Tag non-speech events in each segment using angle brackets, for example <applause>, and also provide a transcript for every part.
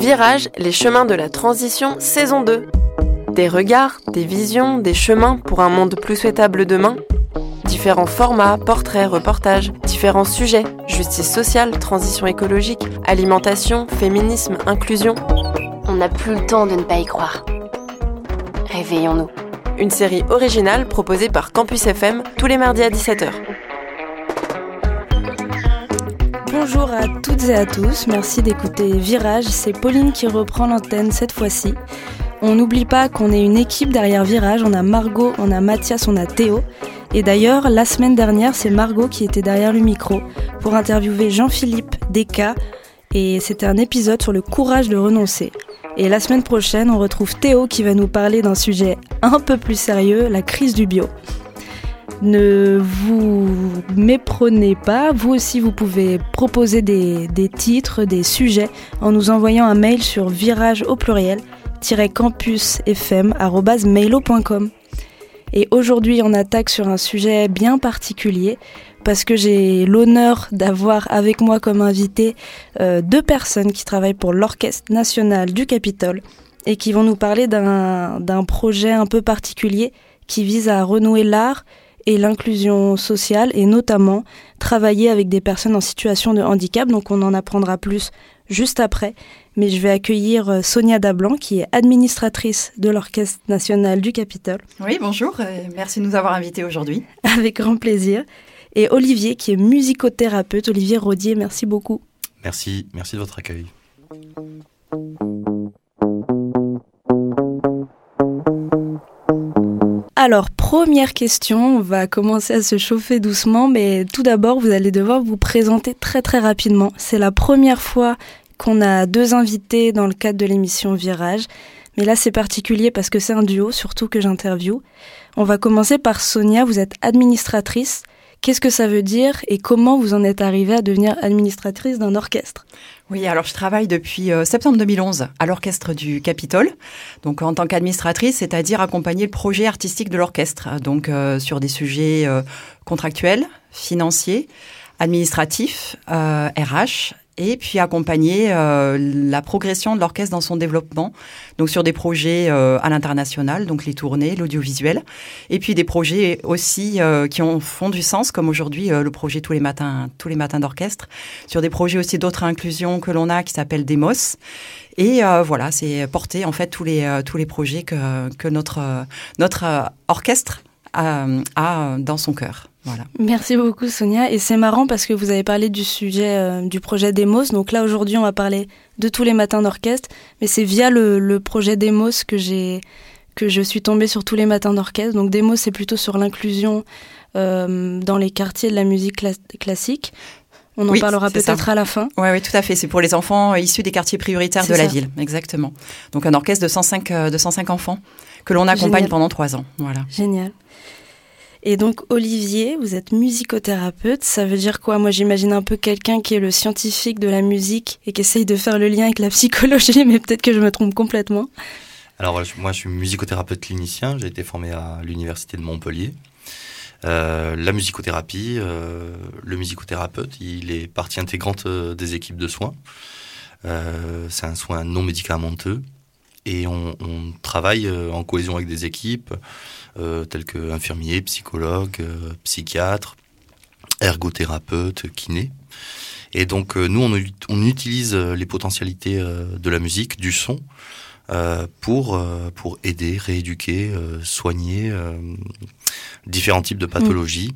Virage, les chemins de la transition, saison 2. Des regards, des visions, des chemins pour un monde plus souhaitable demain. Différents formats, portraits, reportages, différents sujets, justice sociale, transition écologique, alimentation, féminisme, inclusion. On n'a plus le temps de ne pas y croire. Réveillons-nous. Une série originale proposée par Campus FM tous les mardis à 17h. Bonjour à toutes et à tous, merci d'écouter Virage, c'est Pauline qui reprend l'antenne cette fois-ci. On n'oublie pas qu'on est une équipe derrière Virage, on a Margot, on a Mathias, on a Théo. Et d'ailleurs, la semaine dernière, c'est Margot qui était derrière le micro pour interviewer Jean-Philippe Descas et c'était un épisode sur le courage de renoncer. Et la semaine prochaine, on retrouve Théo qui va nous parler d'un sujet un peu plus sérieux, la crise du bio. Ne vous méprenez pas, vous aussi vous pouvez proposer des, titres, des sujets en nous envoyant un mail sur virage au pluriel campusfm.mailo.com. Et aujourd'hui on attaque sur un sujet bien particulier parce que j'ai l'honneur d'avoir avec moi comme invité euh, deux personnes qui travaillent pour l'Orchestre national du Capitole et qui vont nous parler d'un projet un peu particulier qui vise à renouer l'art et l'inclusion sociale et notamment travailler avec des personnes en situation de handicap. Donc on en apprendra plus juste après. Mais je vais accueillir euh, Sonia Dablanc qui est administratrice de l'Orchestre national du Capitole. Oui, bonjour. Merci de nous avoir invités aujourd'hui. <laughs> Avec grand plaisir. Et Olivier qui est musicothérapeute. Olivier Rodier, merci beaucoup. Merci, merci de votre accueil. Alors, première question, on va commencer à se chauffer doucement, mais tout d'abord, vous allez devoir vous présenter très très rapidement. C'est la première fois qu'on a deux invités dans le cadre de l'émission Virage, mais là c'est particulier parce que c'est un duo, surtout que j'interviewe. On va commencer par Sonia, vous êtes administratrice. Qu'est-ce que ça veut dire et comment vous en êtes arrivée à devenir administratrice d'un orchestre? Oui, alors je travaille depuis euh, septembre 2011 à l'orchestre du Capitole, donc en tant qu'administratrice, c'est-à-dire accompagner le projet artistique de l'orchestre, donc euh, sur des sujets euh, contractuels, financiers, administratifs, RH et puis accompagner euh, la progression de l'orchestre dans son développement, donc sur des projets euh, à l'international, donc les tournées, l'audiovisuel, et puis des projets aussi euh, qui ont, font du sens, comme aujourd'hui le projet tous les matins, matins d'orchestre, sur des projets aussi d'autres inclusions que l'on a qui s'appellent Demos. Et voilà, c'est porter en fait tous les tous les projets que, que notre notre orchestre a, a dans son cœur. Voilà. Merci beaucoup Sonia. Et c'est marrant parce que vous avez parlé du sujet euh, du projet Demos. Donc là aujourd'hui on va parler de tous les matins d'orchestre, mais c'est via le, projet Demos que j'ai que je suis tombée sur tous les matins d'orchestre. Donc Demos c'est plutôt sur l'inclusion euh, dans les quartiers de la musique classique. On en parlera peut-être à la fin. Oui, oui, tout à fait. C'est pour les enfants issus des quartiers prioritaires de la ville, exactement. Donc un orchestre de 105, euh, de 105 enfants que l'on accompagne pendant trois ans. Voilà. Génial. Et donc Olivier, vous êtes musicothérapeute, ça veut dire quoi? Moi j'imagine un peu quelqu'un qui est le scientifique de la musique et qui essaye de faire le lien avec la <laughs> psychologie, mais peut-être que je me trompe complètement. Alors moi je suis musicothérapeute clinicien, j'ai été formé à l'université de Montpellier. Euh, la musicothérapie, euh, le musicothérapeute, il est partie intégrante euh, des équipes de soins. c'est un soin non médicamenteux et on, on travaille en cohésion avec des équipes euh, tels que infirmiers, psychologues, euh, psychiatres, ergothérapeutes, kinés. Et donc euh, nous, on, on, utilise les potentialités de la musique, du son, pour, pour aider, rééduquer, soigner différents types de pathologies.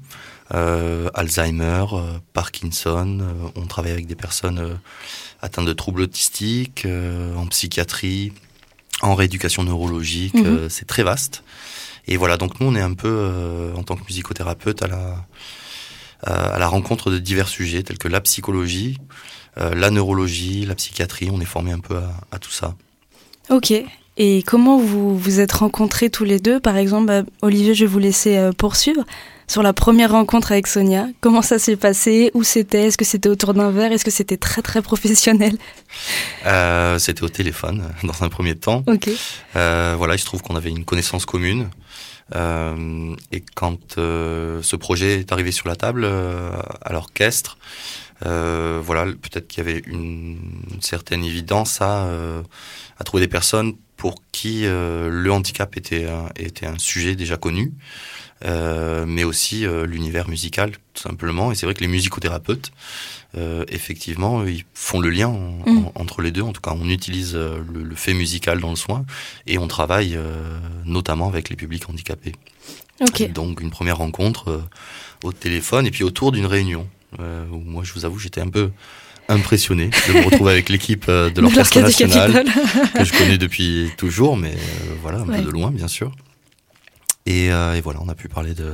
Alzheimer, Parkinson, on travaille avec des personnes atteintes de troubles autistiques, en psychiatrie, en rééducation neurologique, mhm. c'est très vaste. Et voilà, donc nous, on est un peu, euh, en tant que musicothérapeute, à la, à la rencontre de divers sujets, tels que la psychologie, euh, la neurologie, la psychiatrie. On est formé un peu à, à, tout ça. Ok. Et comment vous vous êtes rencontrés tous les deux? Par exemple, bah, Olivier, je vais vous laisser euh, poursuivre sur la première rencontre avec Sonia. Comment ça s'est passé? Où c'était? Est-ce que c'était autour d'un verre? Est-ce que c'était très très professionnel? Euh, C'était au téléphone <laughs> dans un premier temps. Ok. Euh, voilà, il se trouve qu'on avait une connaissance commune. Euh, et quand ce projet est arrivé sur la table à l'orchestre, voilà, peut-être qu'il y avait une, certaine évidence à, à trouver des personnes pour qui le handicap était était un sujet déjà connu, euh, mais aussi euh, l'univers musical, tout simplement. Et c'est vrai que les musicothérapeutes, euh, effectivement, ils font le lien en- Mm. en- entre les deux. En tout cas, on utilise euh, le, le fait musical dans le soin et on travaille euh, notamment avec les publics handicapés. Ok. Donc une première rencontre au téléphone et puis autour d'une réunion. Euh, où moi, je vous avoue, j'étais un peu impressionné de me retrouver avec l'équipe <laughs> de l'Orchestre National que je connais depuis toujours, mais voilà, un Ouais. peu de loin, bien sûr. Et, euh, et voilà, on a pu parler de,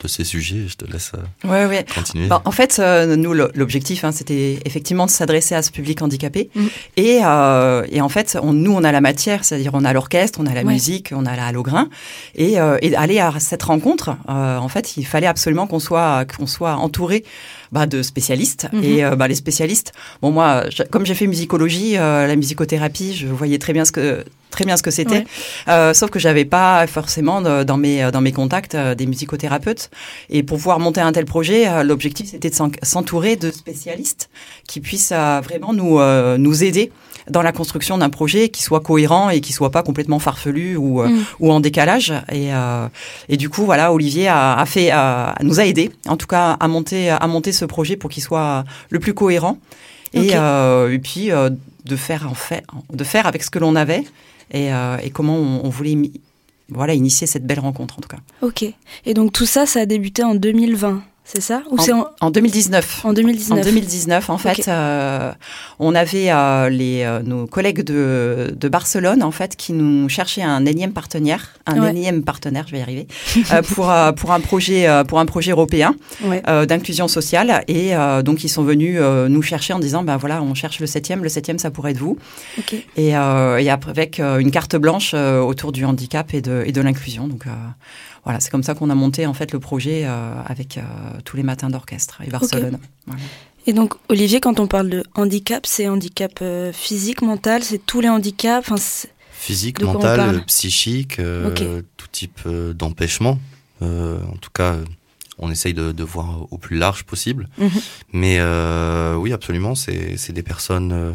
de ces sujets. Je te laisse euh, Ouais, ouais. continuer. Bah, en fait, euh, nous, l'objectif, hein, c'était effectivement de s'adresser à ce public handicapé. Mm. Et, euh, et en fait, on, nous, on a la matière, c'est-à-dire on a l'orchestre, on a la Ouais. musique, on a la halograin. Et, euh, et aller à cette rencontre, euh, en fait, il fallait absolument qu'on soit, qu'on soit entouré bah, de spécialistes. Mhm. Et euh, bah, les spécialistes, bon, moi, je- comme j'ai fait musicologie, euh, la musicothérapie, je voyais très bien ce que très bien ce que c'était, Ouais. Euh, sauf que j'avais pas forcément de- dans mes dans mes contacts euh, des musicothérapeutes. Et pour pouvoir monter un tel projet, euh, l'objectif c'était de s'en- s'entourer de spécialistes qui puissent euh, vraiment nous euh, nous aider dans la construction d'un projet qui soit cohérent et qui soit pas complètement farfelu ou euh, Mm. ou en décalage. Et euh, et du coup voilà, Olivier a, a fait a- nous a aidé en tout cas à monter à monter ce projet pour qu'il soit le plus cohérent. Et, euh, et puis de faire en fait de faire avec ce que l'on avait et, et comment on, on voulait voilà initier cette belle rencontre en tout cas. Ok. Et donc tout ça, ça a débuté en 2020, c'est ça Ou c'est en, En 2019. en 2019 En 2019, en fait, Ok. euh, on avait euh, les, euh, nos collègues de, de Barcelone, en fait, qui nous cherchaient un énième partenaire, un Ouais. énième partenaire, je vais y arriver, euh, pour euh, pour un projet euh, pour un projet européen Ouais. d'inclusion sociale. Et donc ils sont venus nous chercher en disant, ben voilà, on cherche le septième, le septième, ça pourrait être vous. Ok. Et, et après, avec une carte blanche autour du handicap et de, et de l'inclusion. Donc voilà, c'est comme ça qu'on a monté en fait le projet euh, avec euh, tous les matins d'orchestre et Barcelone. Voilà. Et donc Olivier, quand on parle de handicap, c'est handicap euh, physique, mental, c'est tous les handicaps. Enfin, Physique, mental, psychique, euh, tout type euh, d'empêchement. Euh, en tout cas, on essaye de, de voir au plus large possible. Mhm. Mais euh, oui, absolument, c'est c'est des personnes euh,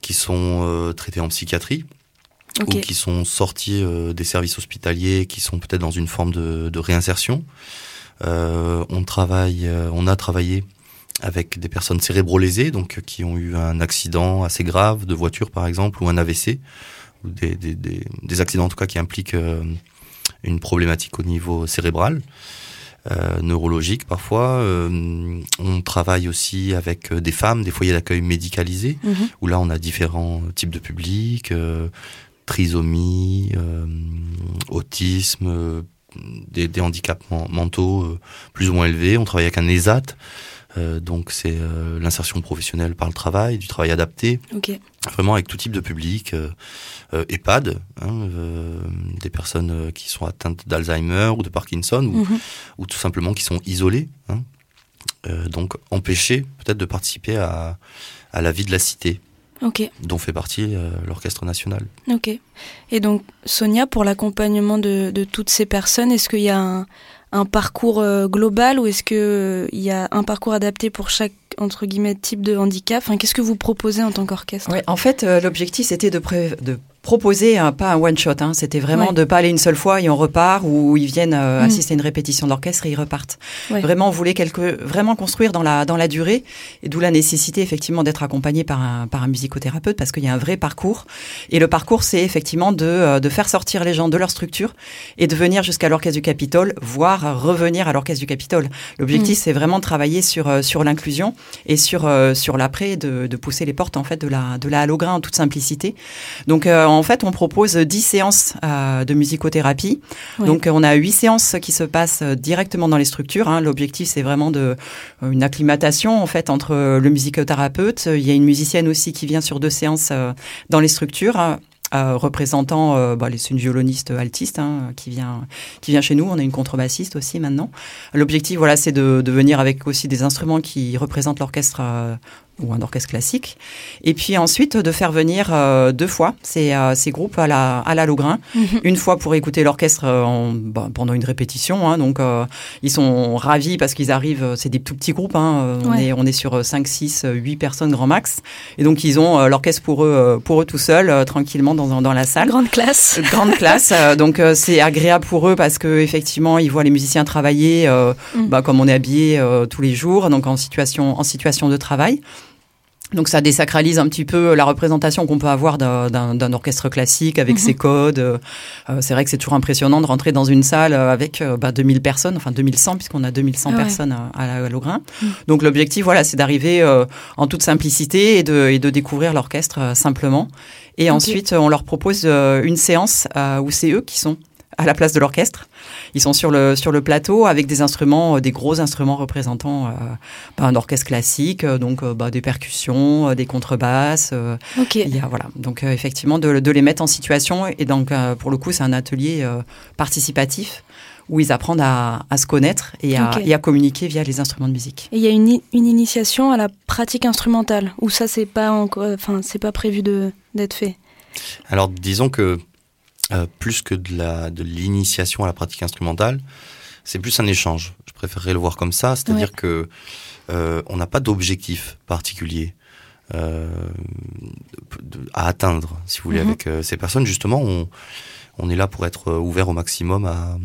qui sont euh, traitées en psychiatrie ok. ou qui sont sorties euh, des services hospitaliers, qui sont peut-être dans une forme de, de réinsertion. Euh, on travaille, euh, on a travaillé avec des personnes cérébrolésées, donc qui ont eu un accident assez grave de voiture par exemple, ou un AVC, ou des, des, des, des accidents en tout cas qui impliquent une problématique au niveau cérébral. Euh, neurologique parfois. Euh, on travaille aussi avec des femmes, des foyers d'accueil médicalisés, Mhm. où là on a différents types de publics, euh, trisomie, euh, autisme, euh, des, des handicaps men- mentaux euh, plus ou moins élevés. On travaille avec un ESAT, donc c'est l'insertion professionnelle par le travail, du travail adapté, vraiment avec tout type de public, euh, EHPAD, hein, euh, des personnes qui sont atteintes d'Alzheimer ou de Parkinson, ou, Mhm. ou tout simplement qui sont isolés, hein, euh, donc empêchés peut-être de participer à, à la vie de la cité, Dont fait partie euh, l'Orchestre National. Ok. Et donc, Sonia, pour l'accompagnement de, de toutes ces personnes, est-ce qu'il y a un, un parcours euh, global ou est-ce qu'il il y a un parcours adapté pour chaque, entre guillemets, type de handicap? Enfin, Qu'est-ce que vous proposez en tant qu'orchestre? Ouais, en fait, euh, l'objectif c'était de, pré- de proposer un, pas un one shot. Hein, c'était vraiment Ouais. de pas aller une seule fois et on repart ou ils viennent euh, Mm. assister à une répétition d'orchestre et ils repartent. Ouais. Vraiment, on voulait quelque, vraiment construire dans la dans la durée et d'où la nécessité effectivement d'être accompagné par un par un musicothérapeute parce qu'il y a un vrai parcours. Et le parcours, c'est effectivement de euh, de faire sortir les gens de leur structure et de venir jusqu'à l'orchestre du Capitole, voire revenir à l'orchestre du Capitole. L'objectif, c'est vraiment de travailler sur euh, sur l'inclusion et sur sur l'après, de, de pousser les portes en fait de la de la halograin en toute simplicité. Donc euh, en fait, on propose 10 séances euh, de musicothérapie. Ouais. Donc on a huit séances qui se passent euh, directement dans les structures. hein. L'objectif, c'est vraiment de euh, une acclimatation en fait entre le musicothérapeute. Il y a une musicienne aussi qui vient sur deux séances euh, dans les structures. hein, euh, représentant, euh, bah, c'est une violoniste altiste hein, qui vient qui vient chez nous. On a une contrebassiste aussi maintenant. L'objectif, voilà, c'est de, de venir avec aussi des instruments qui représentent l'orchestre euh, ou un orchestre classique. Et puis ensuite de faire venir euh, deux fois ces, euh, ces groupes à la, à la Logrin. Mhm. Une fois pour écouter l'orchestre euh, en- bah, pendant une répétition. Hein, donc euh, ils sont ravis parce qu'ils arrivent, euh, c'est des tout petits groupes. Hein, on, Ouais. est, on est sur 5, 6, 8 personnes grand max. Et donc ils ont l'orchestre pour eux, pour eux tout seuls, tranquillement dans, dans la salle. Grande classe. Grande classe, donc euh, c'est agréable pour eux parce que effectivement ils voient les musiciens travailler euh, Mm. bah, comme on est habillé euh, tous les jours, donc en situation en situation de travail. Donc ça désacralise un petit peu la représentation qu'on peut avoir d'un- orchestre classique avec Mhm. ses codes. Euh, euh, c'est vrai que c'est toujours impressionnant de rentrer dans une salle euh, avec bah, 2000 personnes, enfin 2100 puisqu'on a 2100 Ah ouais. personnes à, à. Mhm. Donc l'objectif, voilà, c'est d'arriver euh, en toute simplicité et de, et de découvrir l'orchestre euh, simplement. Et ensuite, on leur propose une séance où c'est eux qui sont à la place de l'orchestre. Ils sont sur le sur le plateau avec des instruments, euh, des gros instruments représentant euh, bah, un orchestre classique, euh, donc euh, bah, des percussions, euh, des contrebasses. euh, Ok. il y a, voilà, donc euh, effectivement de, de les mettre en situation et donc euh, pour le coup c'est un atelier euh, participatif où ils apprennent à, à se connaître et à, et à communiquer via les instruments de musique. Et il y a une, une initiation à la pratique instrumentale, ou ça c'est pas encore, enfin c'est pas prévu de d'être fait? Alors disons que euh, plus que de la de l'initiation à la pratique instrumentale, c'est plus un échange. Je préférerais le voir comme ça, c'est-à-dire que euh, on n'a pas d'objectif particulier euh, à atteindre, si vous voulez, Mhm. avec euh, ces personnes. Justement, on, on est là pour être euh, ouvert au maximum à,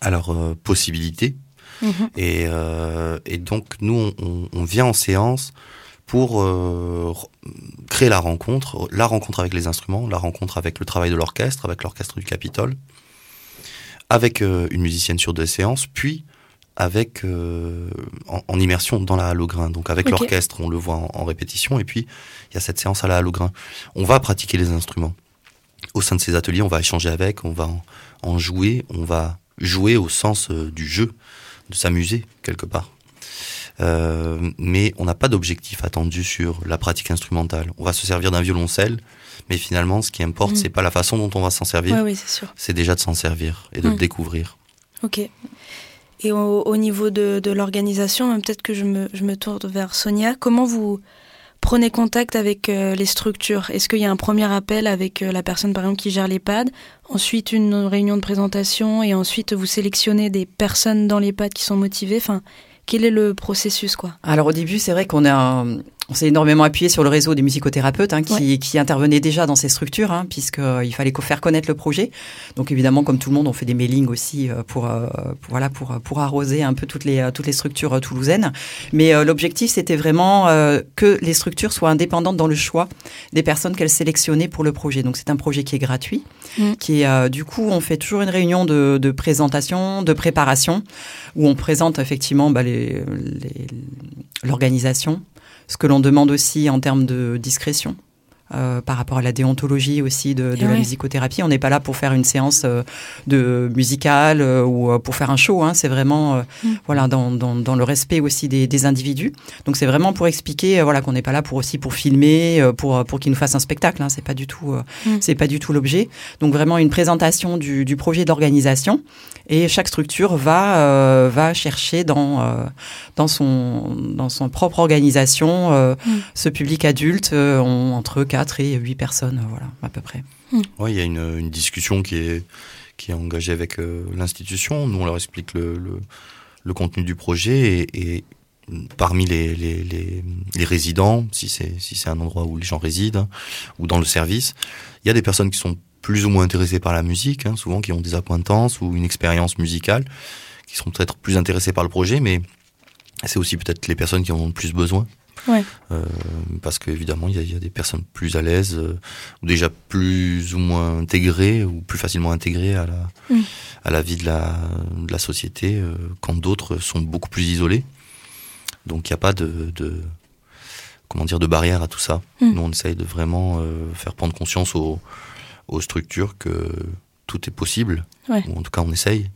à leurs possibilités. Mhm. Et, euh, et donc, nous, on- on vient en séance pour euh, créer la rencontre, la rencontre avec les instruments, la rencontre avec le travail de l'orchestre, avec l'orchestre du Capitole, avec euh, une musicienne sur deux séances, puis avec euh, en, en immersion dans la Halograin. Donc avec l'orchestre, on le voit en, en répétition, et puis il y a cette séance à la Halograin. On va pratiquer les instruments. Au sein de ces ateliers, on va échanger avec, on va en, en jouer, on va jouer au sens du jeu, de s'amuser quelque part. Euh, mais on n'a pas d'objectif attendu sur la pratique instrumentale. On va se servir d'un violoncelle, mais finalement, ce qui importe, Mhm. c'est pas la façon dont on va s'en servir, Ouais, oui, c'est sûr. c'est déjà de s'en servir et de le découvrir. Ok. Et au, au niveau de, de l'organisation, euh, peut-être que je me, je me tourne vers Sonia. Comment vous prenez contact avec euh, les structures? Est-ce qu'il y a un premier appel avec euh, la personne, par exemple, qui gère l'EHPAD? Ensuite, une réunion de présentation et ensuite, vous sélectionnez des personnes dans l'EHPAD qui sont motivées? Enfin, quel est le processus, quoi? Alors au début, c'est vrai qu'on a, on s'est énormément appuyé sur le réseau des musicothérapeutes hein, qui, qui intervenaient déjà dans ces structures, hein, puisqu'il fallait co- faire connaître le projet. Donc évidemment, comme tout le monde, on fait des mailings aussi euh, pour, euh, pour, voilà, pour, pour arroser un peu toutes les, euh, toutes les structures euh, toulousaines. Mais euh, l'objectif, c'était vraiment euh, que les structures soient indépendantes dans le choix des personnes qu'elles sélectionnaient pour le projet. Donc c'est un projet qui est gratuit, Mm. qui est euh, du coup, on fait toujours une réunion de, de présentation, de préparation, où on présente effectivement bah, les- l'organisation, ce que l'on demande aussi en termes de discrétion. Euh, par rapport à la déontologie aussi de, de Eh la ouais. musicothérapie, on n'est pas là pour faire une séance euh, de musicale euh, ou pour faire un show. Hein, c'est vraiment Mm. voilà dans, dans, dans le respect aussi des, des individus. Donc c'est vraiment pour expliquer voilà qu'on n'est pas là pour aussi pour filmer, pour pour qu'ils nous fassent un spectacle. Hein, c'est pas du tout Mm. c'est pas du tout l'objet. Donc vraiment une présentation du, du projet d'organisation et chaque structure va va chercher dans dans son dans son propre organisation Mm. ce public adulte entre 4 et 8 personnes voilà à peu près. Ouais, il y a une, une discussion qui est, qui est engagée avec euh, l'institution. Nous, on leur explique le, le, le contenu du projet et, et parmi les, les, les, les résidents, si c'est si c'est un endroit où les gens résident ou dans le service, il y a des personnes qui sont plus ou moins intéressées par la musique, hein, souvent qui ont des acquaintances ou une expérience musicale, qui seront peut-être plus intéressées par le projet, mais c'est aussi peut-être les personnes qui en ont le plus besoin. Ouais. Euh, parce qu'évidemment, il y, a- il y a des personnes plus à l'aise, euh, ou déjà plus ou moins intégrées, ou plus facilement intégrées à la, à la vie de la, de la société, euh, quand d'autres sont beaucoup plus isolés. Donc il n'y a pas de, de, comment dire, de barrière à tout ça. Mm. Nous, on essaye de vraiment euh, faire prendre conscience aux, aux structures que tout est possible, Ouais. ou en tout cas on essaye.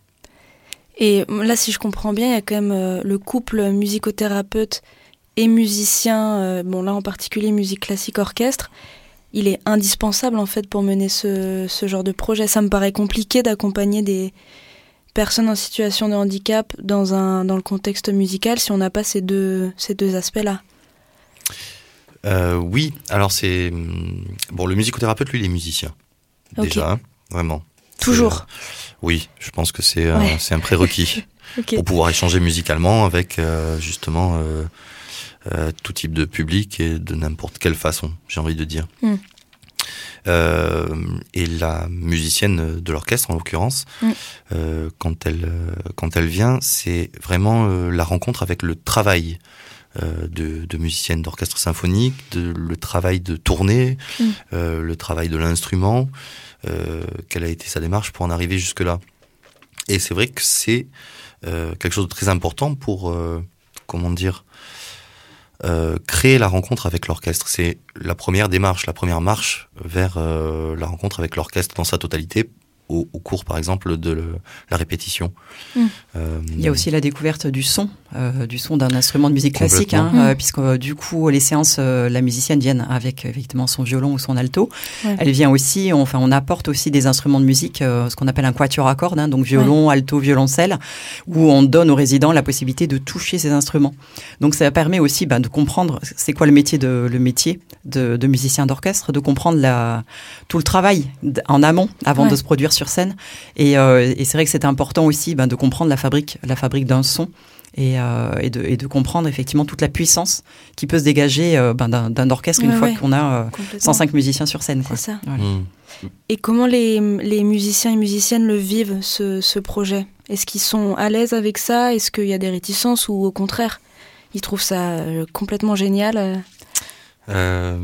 Et là, si je comprends bien, il y a quand même le couple musicothérapeute et musicien, euh, bon là en particulier musique classique orchestre, il est indispensable en fait pour mener ce, ce genre de projet. Ça me paraît compliqué d'accompagner des personnes en situation de handicap dans, un, dans le contexte musical si on n'a pas ces deux, ces deux aspects-là. Euh, oui, alors c'est hum, bon le musicothérapeute lui il est musicien déjà hein, vraiment. Toujours. Euh, oui, je pense que c'est un- Ouais. un prérequis <laughs> pour pouvoir échanger musicalement avec euh, justement euh, euh, tout type de public et de n'importe quelle façon, j'ai envie de dire. Mm. Euh, et la musicienne de l'orchestre, en l'occurrence, Mm. euh, quand elle quand elle vient, c'est vraiment la rencontre avec le travail de, de musicienne d'orchestre symphonique, de, le travail de tournée, Mm. euh, le travail de l'instrument, quelle a été sa démarche pour en arriver jusque là. Et c'est vrai que c'est quelque chose de très important pour, comment dire, euh, créer la rencontre avec l'orchestre. C'est la première démarche, la première marche vers euh, la rencontre avec l'orchestre dans sa totalité, au, au cours par exemple de le- la répétition. Mm. Euh, Il y a aussi la découverte du son, euh, du son d'un instrument de musique classique, hein, Complètement. euh, puisque du coup les séances, euh, la musicienne vient avec effectivement son violon ou son alto. Ouais. Elle vient aussi, enfin on apporte aussi des instruments de musique, euh, ce qu'on appelle un quatuor à cordes, hein, donc violon, alto, violoncelle, où on donne aux résidents la possibilité de toucher ces instruments. Donc ça permet aussi ben, de comprendre c'est quoi le métier de le métier de, de musicien d'orchestre, de comprendre la, tout le travail en amont avant Ouais. de se produire sur scène. Et, euh, et c'est vrai que c'est important aussi ben, de comprendre la fabrique, la fabrique d'un son. Et, euh, et, de, et de comprendre effectivement toute la puissance qui peut se dégager euh, ben, d'un orchestre une fois ouais. qu'on a euh, Complètement. 105 musiciens sur scène. C'est Quoi. ça. Voilà. mm. Et comment les, les musiciens et musiciennes le vivent, ce, ce projet? Est-ce qu'ils sont à l'aise avec ça? Est-ce qu'il y a des réticences ou au contraire, ils trouvent ça complètement génial euh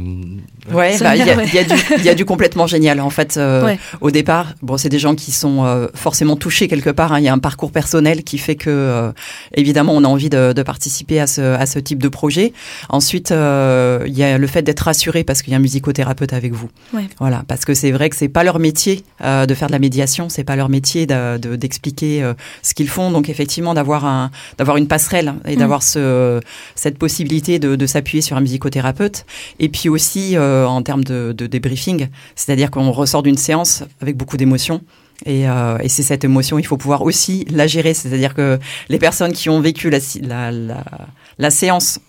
Ouais, bah, il y, y a du- il y a du complètement génial. En fait, euh, Ouais. au départ, bon, c'est des gens qui sont euh, forcément touchés quelque part. hein. Il y a un parcours personnel qui fait que, euh, évidemment, on a envie de, de participer à ce, à ce type de projet. Ensuite, euh, il y a le fait d'être rassuré parce qu'il y a un musicothérapeute avec vous. Ouais. Voilà, parce que c'est vrai que c'est pas leur métier euh, de faire de la médiation, c'est pas leur métier de- de- d'expliquer euh, ce qu'ils font. Donc, effectivement, d'avoir un, d'avoir une passerelle et Mm. d'avoir ce, cette possibilité de, de s'appuyer sur un musicothérapeute. Et puis aussi euh, en termes de, de débriefing, c'est-à-dire qu'on ressort d'une séance avec beaucoup d'émotions. Et, euh, et c'est cette émotion, il faut pouvoir aussi la gérer. C'est-à-dire que les personnes qui ont vécu la séance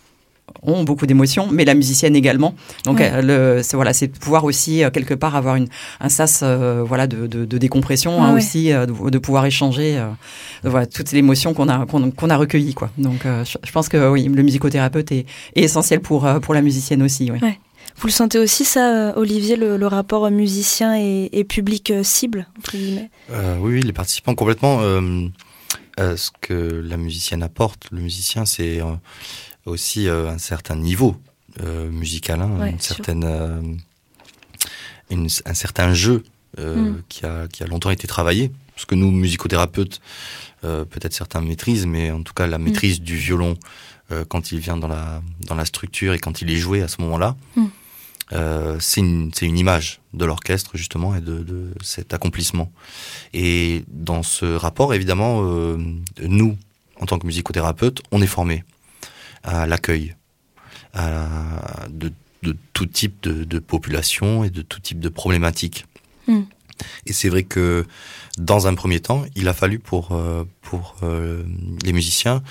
ont beaucoup d'émotions, mais la musicienne également. Donc Ouais. euh, le, c'est voilà, c'est de pouvoir aussi euh, quelque part avoir une, un sas euh, voilà de, de, de décompression Ah hein, ouais. aussi, euh, de, de pouvoir échanger euh, voilà toutes les émotions qu'on a qu'on, qu'on a recueillies quoi. Donc euh, je, je pense que oui, le musicothérapeute est, est essentiel pour euh, pour la musicienne aussi. Oui. Vous le sentez aussi ça, Olivier, le, le rapport musicien et, et public cible entre guillemets? Euh, oui, oui, les participants complètement. euh, euh, ce que la musicienne apporte, le musicien, c'est euh, aussi euh, un certain niveau euh, musical, hein, Ouais, une sûr. certaine, euh, une- un certain jeu euh, Mm. qui, a, qui a longtemps été travaillé. Parce que nous, musicothérapeutes, peut-être certains maîtrisent, mais en tout cas la maîtrise du violon quand il vient dans la, dans la structure et quand il est joué à ce moment-là, Mm. euh, c'est une, image de l'orchestre justement et de, de cet accomplissement. Et dans ce rapport, évidemment, euh, nous, en tant que musicothérapeutes, on est formés à l'accueil à, de, de tout type de, de population et de tout type de problématiques. Mm. Et c'est vrai que dans un premier temps, il a fallu pour, euh, pour euh, les musiciens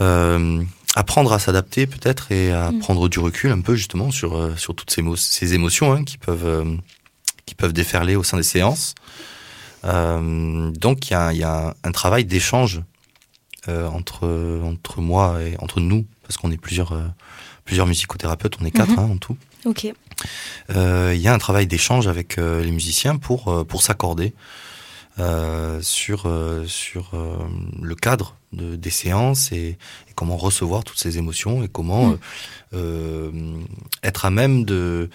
euh, apprendre à s'adapter peut-être et à Mm. prendre du recul un peu justement sur, euh, sur toutes ces, ces émotions hein, qui, peuvent, qui peuvent déferler au sein des séances. Euh, donc il y a, y a un, travail d'échange entre, entre moi et entre nous, parce qu'on est plusieurs, euh, plusieurs musicothérapeutes, on est quatre Mhm. hein, en tout. Ok. Euh, Il y a un travail d'échange avec euh, les musiciens pour, euh, pour s'accorder euh, sur, euh, sur euh, le cadre de, des séances et, et comment recevoir toutes ces émotions et comment Mm. euh, euh, être à même de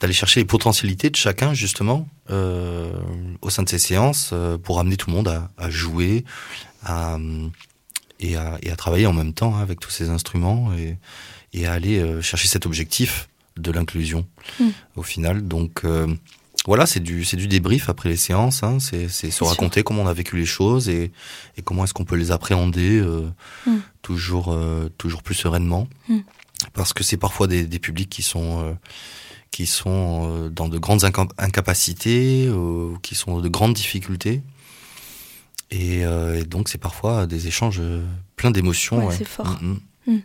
d'aller chercher les potentialités de chacun justement euh, au sein de ces séances euh, pour amener tout le monde à, à jouer à, et, à, et à travailler en même temps hein, avec tous ces instruments et, et à aller euh, chercher cet objectif de l'inclusion Mm. au final. Donc euh, voilà, c'est du c'est du débrief après les séances. Hein, c'est se sûr. raconter comment on a vécu les choses et, et comment est-ce qu'on peut les appréhender euh, Mm. toujours euh, toujours plus sereinement. Mm. Parce que c'est parfois des, des publics qui sont euh, qui sont dans de grandes inca- incapacités, euh, qui sont de grandes difficultés. Et, euh, et donc c'est parfois des échanges euh, pleins d'émotions. Ouais, c'est fort. Mm, mm.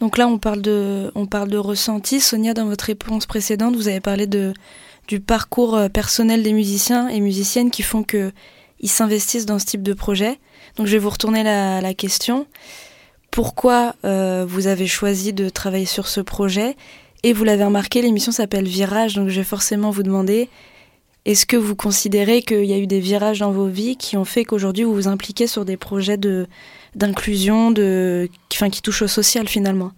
Donc là, on parle de, on parle de ressenti. Sonia, dans votre réponse précédente, vous avez parlé de, du parcours euh, personnel des musiciens et musiciennes qui font que ils s'investissent dans ce type de projet. Donc je vais vous retourner la, la question. Pourquoi euh, vous avez choisi de travailler sur ce projet? Et vous l'avez remarqué, l'émission s'appelle Virage, donc je vais forcément vous demander est-ce que vous considérez qu'il y a eu des virages dans vos vies qui ont fait qu'aujourd'hui vous vous impliquez sur des projets de d'inclusion, de, enfin, qui touchent au social finalement?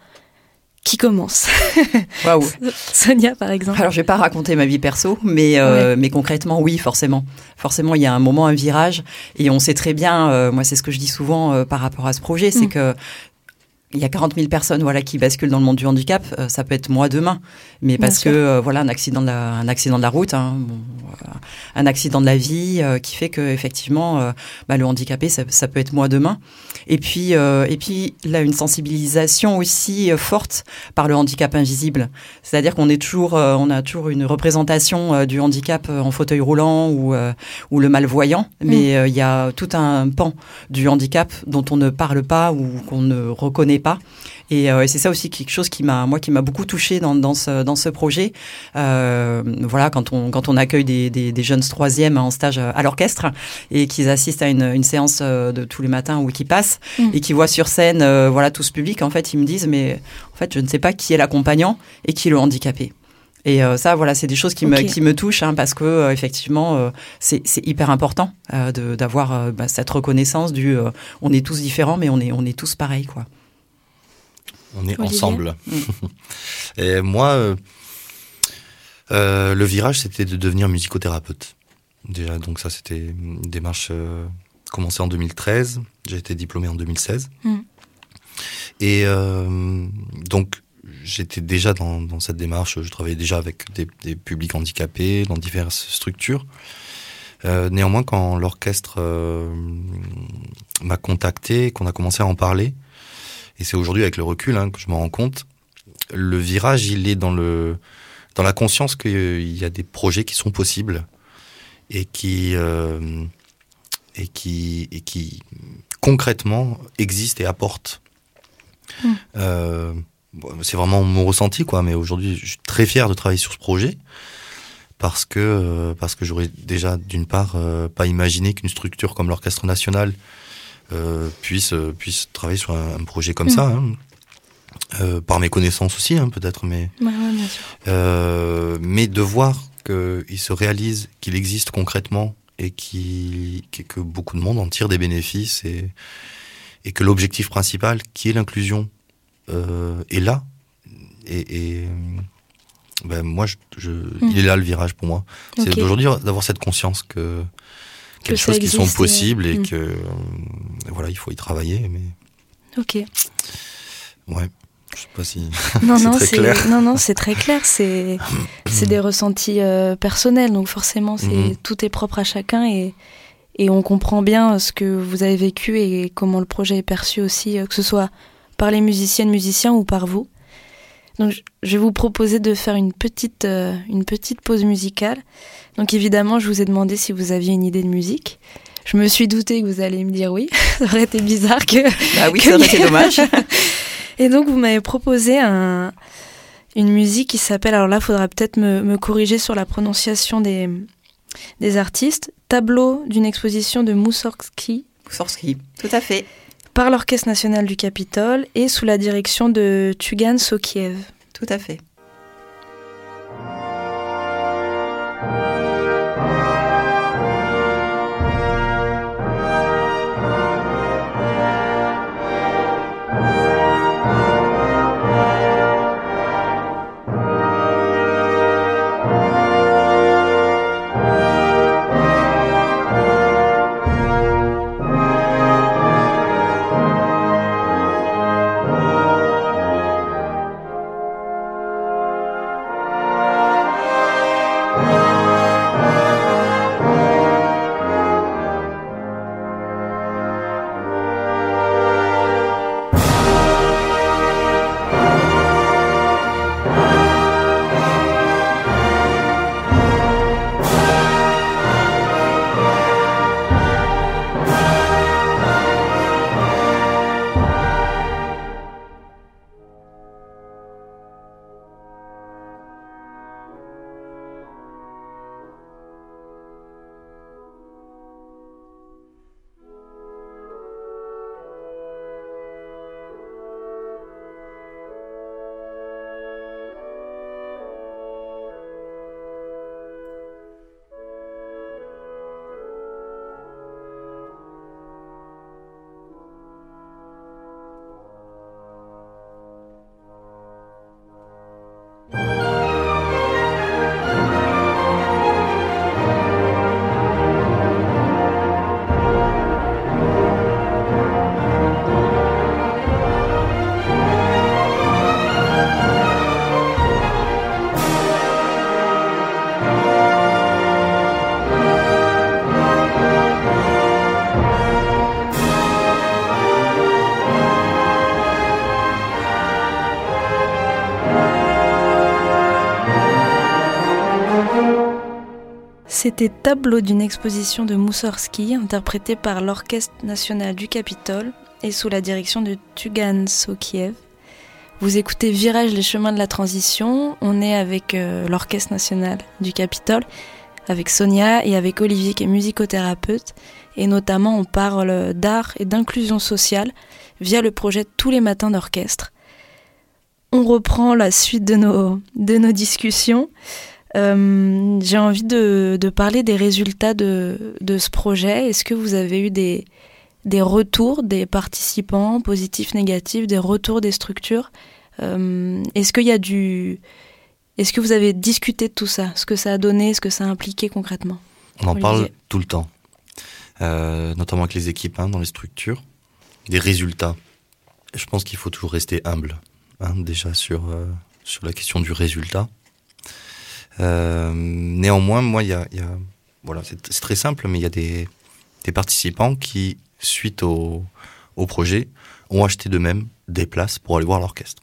Qui commence? <laughs> Waouh Sonia, par exemple. Alors, je vais pas raconter ma vie perso, mais euh, mais concrètement, oui, forcément. Forcément, il y a un moment, un virage, et on sait très bien. Euh, moi, c'est ce que je dis souvent euh, par rapport à ce projet, c'est mm. que il y a 40 000 personnes voilà qui basculent dans le monde du handicap. Euh, ça peut être moi demain, mais parce que euh, voilà un accident de la, un accident de la route, hein, un accident de la vie euh, qui fait que effectivement bah, le handicapé ça, ça, peut être moi demain. Et puis et puis là une sensibilisation aussi forte par le handicap invisible. C'est-à-dire qu'on est toujours on a toujours une représentation du handicap en fauteuil roulant ou ou le malvoyant, mm. mais il y a tout un pan du handicap dont on ne parle pas ou qu'on ne reconnaît pas. Euh, et, c'est ça aussi quelque chose qui m'a, moi, qui m'a beaucoup touché dans, dans, ce, dans ce projet. Euh, voilà, quand on, quand on accueille des, des, jeunes troisièmes en stage à l'orchestre et qu'ils assistent à une, une, séance euh, de tous les matins ou qui passent mm. et qui voient sur scène, voilà, tout ce public, en fait, ils me disent, mais en fait, je ne sais pas qui est l'accompagnant et qui est le handicapé. Et ça, voilà, c'est des choses qui me qui me touchent hein, parce que effectivement, c'est hyper important d'avoir bah, cette reconnaissance du on est tous différents, mais on est on est tous pareils, quoi. On est ensemble. Mm. <laughs> Et moi, euh, euh, le virage, c'était de devenir musicothérapeute. Déjà, donc ça, c'était une démarche euh, commencée en 2013. J'ai été diplômé en 2016. Mm. Et donc, j'étais déjà dans, cette démarche. Je travaillais déjà avec des, publics handicapés dans diverses structures. néanmoins, quand l'orchestre m'a contacté, qu'on a commencé à en parler, et c'est aujourd'hui avec le recul hein, que je me rends compte, le virage, il est dans le dans la conscience qu'il y a des projets qui sont possibles et qui euh, et qui et qui concrètement existent et apportent. Hmm. Euh, c'est vraiment mon ressenti quoi, mais aujourd'hui je suis très fier de travailler sur ce projet parce que parce que j'aurais déjà d'une part euh, pas imaginé qu'une structure comme l'orchestre national euh, puisse, euh, travailler sur un, projet comme ça. Mm. Hein. Euh, par mes connaissances aussi, hein, peut-être, mais euh, mais de voir qu'il se réalise, qu'il existe concrètement et qui, que beaucoup de monde en tire des bénéfices et, et que l'objectif principal, qui est l'inclusion, euh, est là. Et, et ben moi, je, je mm. il est là le virage pour moi. C'est d'aujourd'hui d'avoir cette conscience que quelque choses qui sont possibles et mm. que euh, voilà, il faut y travailler. Mais ok. Ouais. Je sais pas si <laughs> non, <laughs> non, très clair. Non, non, c'est très clair. <coughs> C'est des ressentis euh, personnels, donc forcément, c'est mm-hmm. tout est propre à chacun et et on comprend bien ce que vous avez vécu et comment le projet est perçu aussi, euh, que ce soit par les musiciennes, musiciens ou par vous. Donc, je vais vous proposer de faire une petite, une petite pause musicale. Donc évidemment, je vous ai demandé si vous aviez une idée de musique. Je me suis douté que vous allez me dire oui. <laughs> ça aurait été bizarre que. Bah oui, ça aurait été dommage. <laughs> Et donc vous m'avez proposé un, une musique qui s'appelle. Alors là, il faudra peut-être me, me, corriger sur la prononciation des, des artistes. Tableau d'une exposition de Moussorgsky. Moussorgsky, tout à fait. Par l'Orchestre national du Capitole et sous la direction de Tugan Sokiev. Tout à fait. C'était Tableau d'une exposition de Moussorski, interprété par l'Orchestre national du Capitole et sous la direction de Tugan Sokiev. Vous écoutez Virage les chemins de la transition. On est avec euh, l'Orchestre national du Capitole, avec Sonia et avec Olivier qui est musicothérapeute. Et notamment, on parle d'art et d'inclusion sociale via le projet Tous les matins d'orchestre. On reprend la suite de nos discussions. Euh, j'ai envie de, de, parler des résultats de, de ce projet. Est-ce que vous avez eu des, des retours des participants, positifs, négatifs, des retours des structures euh, Est-ce qu'il y a du... Est-ce que vous avez discuté de tout ça? Ce que ça a donné, ce que ça a impliqué concrètement? On en parle tout le temps, euh, notamment avec les équipes hein, dans les structures, des résultats. Je pense qu'il faut toujours rester humble, hein, déjà sur, euh, sur la question du résultat. Euh, néanmoins, moi, il y a, y a, voilà, c'est très simple, mais il y a des, des participants qui, suite au, au projet, ont acheté d'eux-mêmes des places pour aller voir l'orchestre.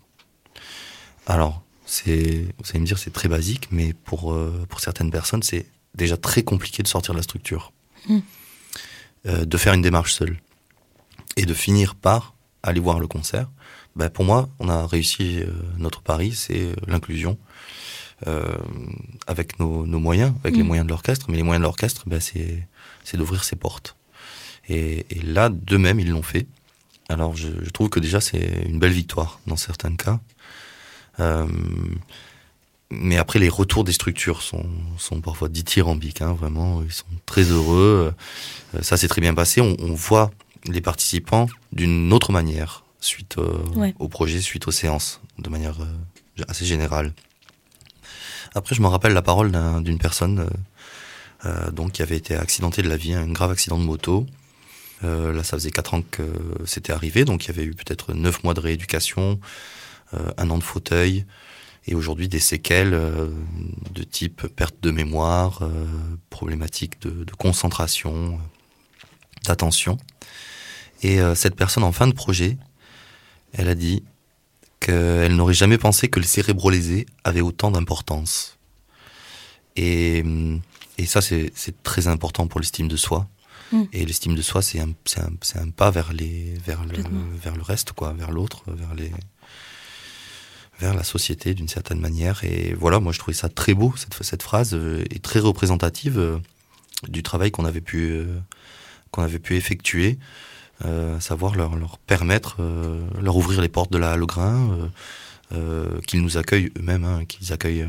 Alors, c'est, vous allez me dire, c'est très basique, mais pour, euh, pour certaines personnes, c'est déjà très compliqué de sortir de la structure, Mm. Euh, de faire une démarche seule, et de finir par aller voir le concert. Ben, pour moi, on a réussi euh, notre pari, c'est l'inclusion. Euh, avec nos, nos moyens, avec les Mm. moyens de l'orchestre, mais les moyens de l'orchestre, ben, c'est, d'ouvrir ses portes. Et, et là, d'eux-mêmes, ils l'ont fait. Alors, je, je trouve que déjà, c'est une belle victoire dans certains cas. Euh, mais après, les retours des structures sont, sont parfois dithyrambiques, hein, vraiment. Ils sont très heureux. Euh, ça s'est très bien passé. On, on voit les participants d'une autre manière suite euh, Ouais. au projet, suite aux séances, de manière assez générale. Après, je me rappelle la parole d'un- d'une personne euh, euh, donc qui avait été accidentée de la vie, un grave accident de moto. Euh, là, ça faisait quatre ans que c'était arrivé, donc il y avait eu peut-être neuf mois de rééducation, euh, un an de fauteuil, et aujourd'hui des séquelles euh, de type perte de mémoire, problématique de, de concentration, d'attention. Et cette personne en fin de projet, elle a dit qu'elle n'aurait jamais pensé que le cérébrolésé avait autant d'importance. Et, hum, et ça, c'est très important pour l'estime de soi. Mm. Et l'estime de soi, c'est un, pas vers, les, vers, le, Complètement. vers le reste, quoi, vers l'autre, vers, les, vers la société d'une certaine manière. Et voilà, moi je trouvais ça très beau, cette, cette phrase, euh, et très représentative euh, du travail qu'on avait pu, euh, qu'on avait pu effectuer, savoir leur, leur permettre, euh, leur ouvrir les portes de la Halograin, euh, euh, qu'ils nous accueillent eux-mêmes, hein, qu'ils accueillent euh,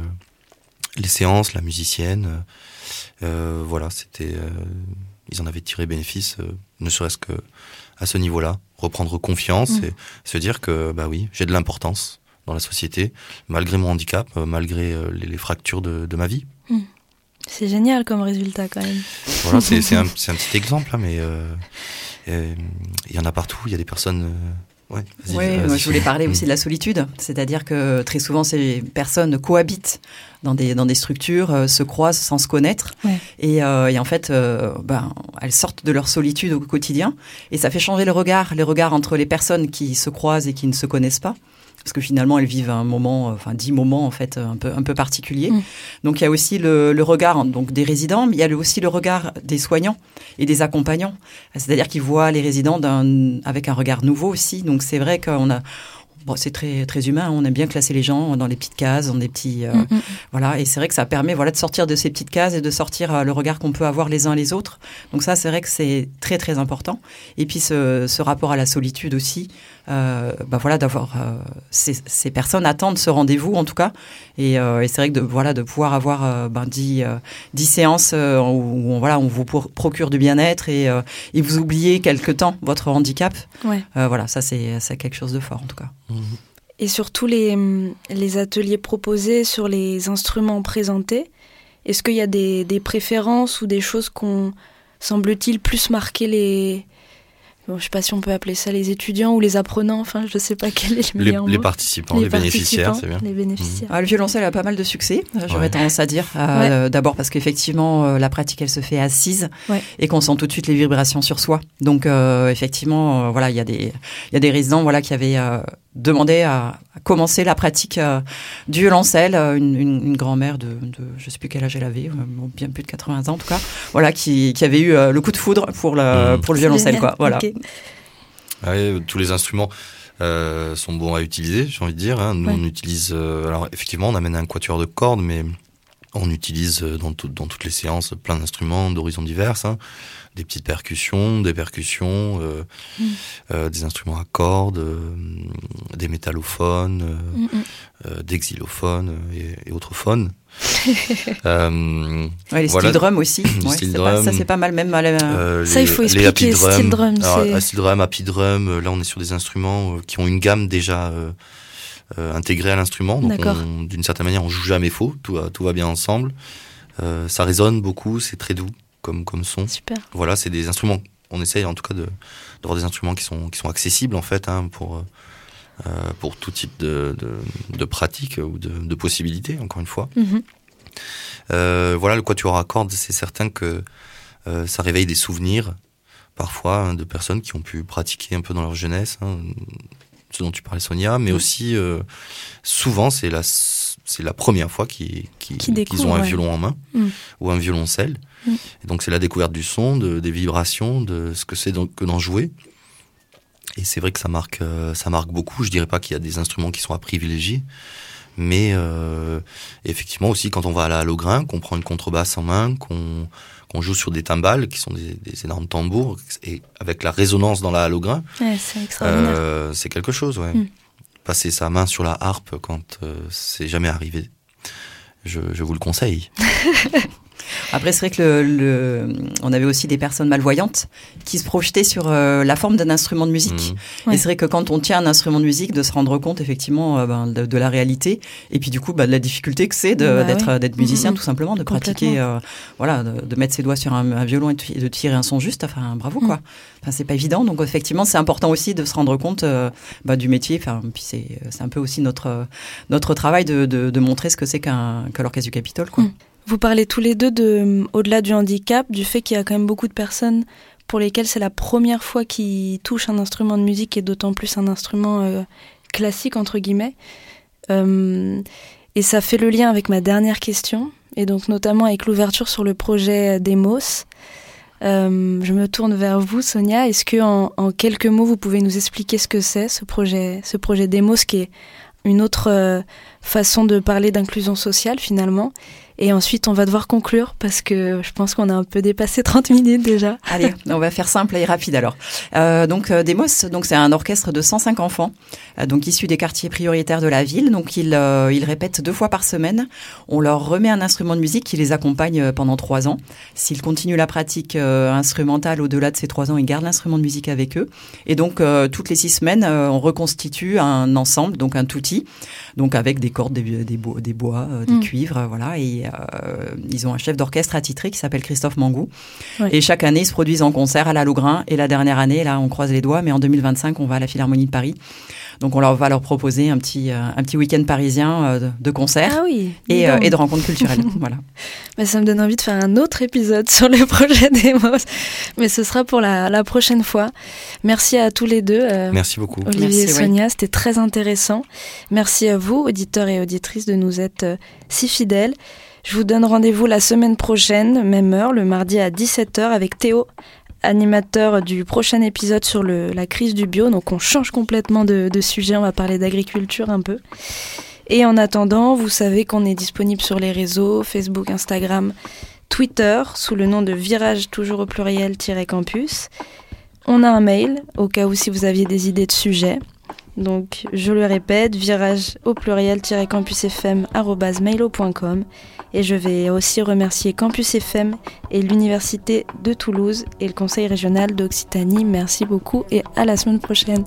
les séances, la musicienne. Euh, voilà, c'était, euh, ils en avaient tiré bénéfice, euh, ne serait-ce que à ce niveau-là, reprendre confiance Mm. et se dire que bah oui, j'ai de l'importance dans la société, malgré mon handicap, euh, malgré euh, les, les fractures de, de ma vie. C'est génial comme résultat quand même. Voilà, c'est un, <laughs> un petit exemple, hein, mais euh, euh, il y en a partout. Il y a des personnes. euh, ouais, vas-y, Oui, vas-y. moi je voulais parler aussi de la solitude, c'est-à-dire que très souvent ces personnes cohabitent dans des dans des structures, euh, se croisent sans se connaître, Ouais. et, euh, et en fait, euh, ben elles sortent de leur solitude au quotidien, et ça fait changer le regard, les regards entre les personnes qui se croisent et qui ne se connaissent pas. Parce que finalement, elles vivent un moment, euh, enfin dix moments en fait un peu un peu particuliers. Mm. Donc il y a aussi le, le regard donc des résidents, mais il y a aussi le regard des soignants et des accompagnants. C'est-à-dire qu'ils voient les résidents avec un regard nouveau aussi. Donc c'est vrai qu'on a, bon, c'est très très humain. On aime bien classer les gens dans les petites cases, dans des petits, euh, Mm, mm. voilà. Et c'est vrai que ça permet voilà de sortir de ces petites cases et de sortir euh, le regard qu'on peut avoir les uns les autres. Donc ça c'est vrai que c'est très très important. Et puis ce, ce rapport à la solitude aussi. Euh, bah voilà d'avoir euh, ces, ces personnes attendent ce rendez-vous en tout cas et, euh, et c'est vrai que de voilà de pouvoir avoir ben, dix, euh, dix séances où, on, voilà on vous procure du bien-être et, euh, et vous oubliez quelque temps votre handicap Ouais. Euh, voilà ça c'est c'est quelque chose de fort en tout cas Mhm. Et sur tous les, ateliers proposés, sur les instruments présentés, est-ce qu'il y a des, des préférences ou des choses qu'on semble-t-il plus marquer les... Bon, je sais pas si on peut appeler ça les étudiants ou les apprenants, enfin je sais pas quel est le les, meilleur les mot. participants, les, bénéficiaires, participants, c'est bien. Les bénéficiaires. Ah, le violoncelle a pas mal de succès, euh, j'aurais Ouais. tendance à dire. Euh, D'abord parce qu'effectivement, euh, la pratique, elle se fait assise Ouais. et qu'on sent tout de suite les vibrations sur soi. Donc, euh, effectivement, euh, voilà, il y a des, il y a des résidents, voilà, qui avaient euh, demandé à, commencé la pratique du violoncelle. Une, une, grand-mère de, de, je sais plus quel âge elle avait, bien plus de 80 ans en tout cas, voilà, qui, qui avait eu le coup de foudre pour le, mmh. pour le violoncelle, quoi. Voilà. Tous les instruments. Euh, sont bons à utiliser, j'ai envie de dire. Hein. Nous, on utilise. Euh, alors, effectivement, on amène un quatuor de cordes, mais on utilise euh, dans, dans toutes les séances plein d'instruments d'horizons divers. Hein. Des petites percussions, des percussions, mm. des instruments à cordes, des métallophones, mm, mm. des xylophones et, et autres phones. <laughs> euh, ouais, les steel drum aussi. ouais, pas, ça c'est pas mal même. Euh, ça il faut expliquer. Les steel drum. Alors, steel drum, happy drum. Euh, là on est sur des instruments euh, qui ont une gamme déjà euh, euh intégrée à l'instrument. Donc d'une certaine manière on joue jamais faux. Tout va, tout va bien ensemble. Euh, ça résonne beaucoup. C'est très doux comme comme son. Super. Voilà, c'est des instruments. On essaye en tout cas de d'avoir des instruments qui sont qui sont accessibles en fait hein, pour euh, pour tout type de, de, de pratique ou de, de, possibilités, encore une fois. Euh, voilà, le quatuor à cordes, c'est certain que euh, ça réveille des souvenirs, parfois, hein, de personnes qui ont pu pratiquer un peu dans leur jeunesse, hein, ce dont tu parlais, Sonia, mais mm. aussi, euh, souvent, c'est la, c'est la première fois qu'ils, ont un violon en main mm. ou un violoncelle. Mm. Et donc, c'est la découverte du son, de, des vibrations, de ce que c'est que d'en jouer. Et c'est vrai que ça marque, euh, ça marque beaucoup. Je dirais pas qu'il y a des instruments qui sont à privilégier, mais euh, effectivement aussi quand on va à la Halograin, qu'on prend une contrebasse en main, qu'on qu'on joue sur des timbales qui sont des, des, énormes tambours et avec la résonance dans la Halograin, ouais, c'est euh, c'est quelque chose. Ouais. Mm. Passer sa main sur la harpe quand euh, c'est jamais arrivé, je, je vous le conseille. <laughs> Après, c'est vrai que le, le, on avait aussi des personnes malvoyantes qui se projetaient sur euh, la forme d'un instrument de musique. Mmh. Et c'est vrai que quand on tient un instrument de musique, de se rendre compte effectivement euh, ben, de, de, la réalité et puis du coup bah, de la difficulté que c'est bah d'être oui. d'être musicien mmh. tout simplement, de pratiquer, euh, voilà, de, de, mettre ses doigts sur un, un, violon et de tirer un son juste. Enfin, bravo mmh. quoi. Enfin, c'est pas évident. Donc effectivement, c'est important aussi de se rendre compte euh, bah, du métier. Enfin, puis c'est c'est un peu aussi notre notre travail de, de, de montrer ce que c'est qu'un que l'orchestre du Capitole quoi. Vous parlez tous les deux de, au-delà du handicap, du fait qu'il y a quand même beaucoup de personnes pour lesquelles c'est la première fois qu'ils touchent un instrument de musique et d'autant plus un instrument euh, classique entre guillemets. Euh, et ça fait le lien avec ma dernière question et donc notamment avec l'ouverture sur le projet Demos. Euh, je me tourne vers vous, Sonia. Est-ce que en, en, quelques mots vous pouvez nous expliquer ce que c'est ce projet, ce projet Demos, qui est une autre euh, façon de parler d'inclusion sociale finalement? Et ensuite, on va devoir conclure parce que je pense qu'on a un peu dépassé 30 minutes déjà. Allez, on va faire simple et rapide alors. Euh, donc euh, Demos, donc c'est un orchestre de 105 enfants, euh, donc issus des quartiers prioritaires de la ville. Donc ils euh, ils répètent deux fois par semaine. On leur remet un instrument de musique qui les accompagne pendant trois ans. S'ils continuent la pratique instrumentale au-delà de ces trois ans, ils gardent l'instrument de musique avec eux. Et donc toutes les six semaines, on reconstitue un ensemble, donc un touti, donc avec des cordes, des, des, bois, des, bois, des mm. cuivres, voilà. Et euh, ils ont un chef d'orchestre attitré qui s'appelle Christophe Mangou. Et chaque année, ils se produisent en concert à la Logrin. Et la dernière année, là, on croise les doigts, mais en 2025, on va à la Philharmonie de Paris. Donc on leur va leur proposer un petit euh, un petit week-end parisien euh, de concert ah oui, et, euh, et, de rencontres culturelles. <laughs> voilà. Mais ça me donne envie de faire un autre épisode sur le <laughs> projet Demos, mais ce sera pour la, la prochaine fois. Merci à tous les deux. Euh, Merci beaucoup. Olivier Merci, et Sonia, oui. c'était très intéressant. Merci à vous, auditeurs et auditrices, de nous être si fidèles. Je vous donne rendez-vous la semaine prochaine, même heure, le mardi à 17h avec Théo animateur du prochain épisode sur la crise du bio. Donc on change complètement de, de sujet, on va parler d'agriculture un peu. Et en attendant, vous savez qu'on est disponible sur les réseaux, Facebook, Instagram, Twitter, sous le nom de Virage toujours au pluriel-campus. On a un mail, au cas où si vous aviez des idées de sujets. Donc, je le répète, virage au pluriel-campusfm.mailo.com. Et je vais aussi remercier Campus FM et l'Université de Toulouse et le Conseil régional d'Occitanie. Merci beaucoup et à la semaine prochaine.